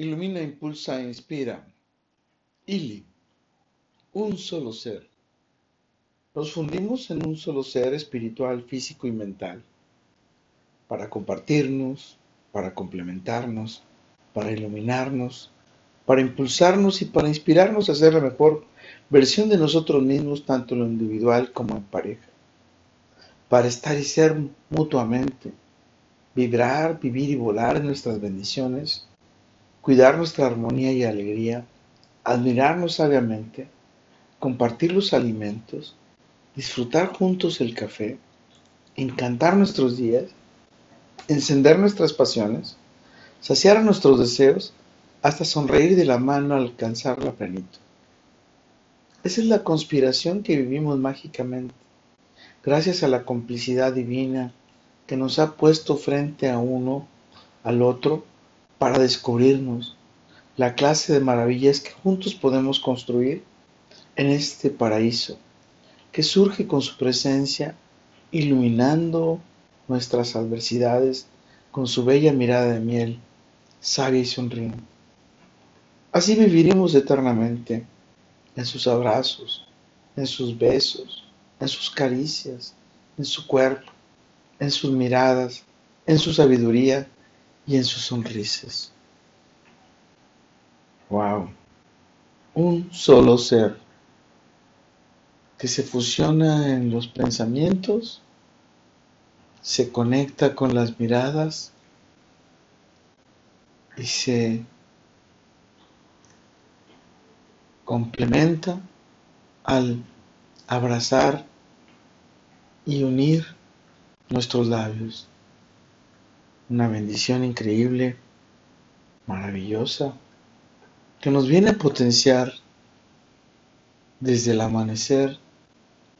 Ilumina, impulsa e inspira. Ili, un solo ser. Nos fundimos en un solo ser espiritual, físico y mental, para compartirnos, para complementarnos, para iluminarnos, para impulsarnos y para inspirarnos a ser la mejor versión de nosotros mismos, tanto en lo individual como en pareja, para estar y ser mutuamente, vibrar, vivir y volar en nuestras bendiciones cuidar nuestra armonía y alegría, admirarnos sabiamente, compartir los alimentos, disfrutar juntos el café, encantar nuestros días, encender nuestras pasiones, saciar nuestros deseos, hasta sonreír de la mano al alcanzar la plenitud. Esa es la conspiración que vivimos mágicamente, gracias a la complicidad divina que nos ha puesto frente a uno, al otro, para descubrirnos la clase de maravillas que juntos podemos construir en este paraíso que surge con su presencia iluminando nuestras adversidades con su bella mirada de miel, sabia y sonriente. Así viviremos eternamente en sus abrazos, en sus besos, en sus caricias, en su cuerpo, en sus miradas, en su sabiduría y en sus sonrisas. Wow. Un solo ser que se fusiona en los pensamientos, se conecta con las miradas y se complementa al abrazar y unir nuestros labios una bendición increíble, maravillosa, que nos viene a potenciar desde el amanecer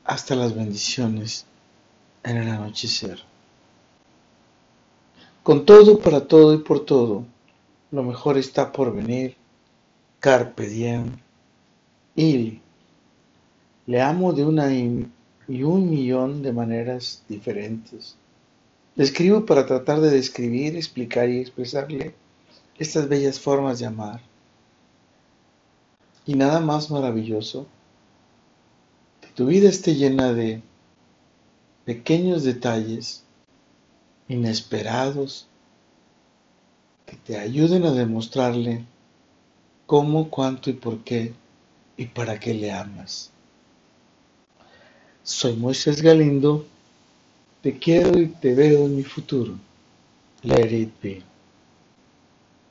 hasta las bendiciones en el anochecer. Con todo, para todo y por todo, lo mejor está por venir. Carpe diem. Y le amo de una y un millón de maneras diferentes le escribo para tratar de describir, explicar y expresarle estas bellas formas de amar. Y nada más maravilloso que tu vida esté llena de pequeños detalles inesperados que te ayuden a demostrarle cómo, cuánto y por qué y para qué le amas. Soy Moisés Galindo te quiero y te veo en mi futuro. Let it be.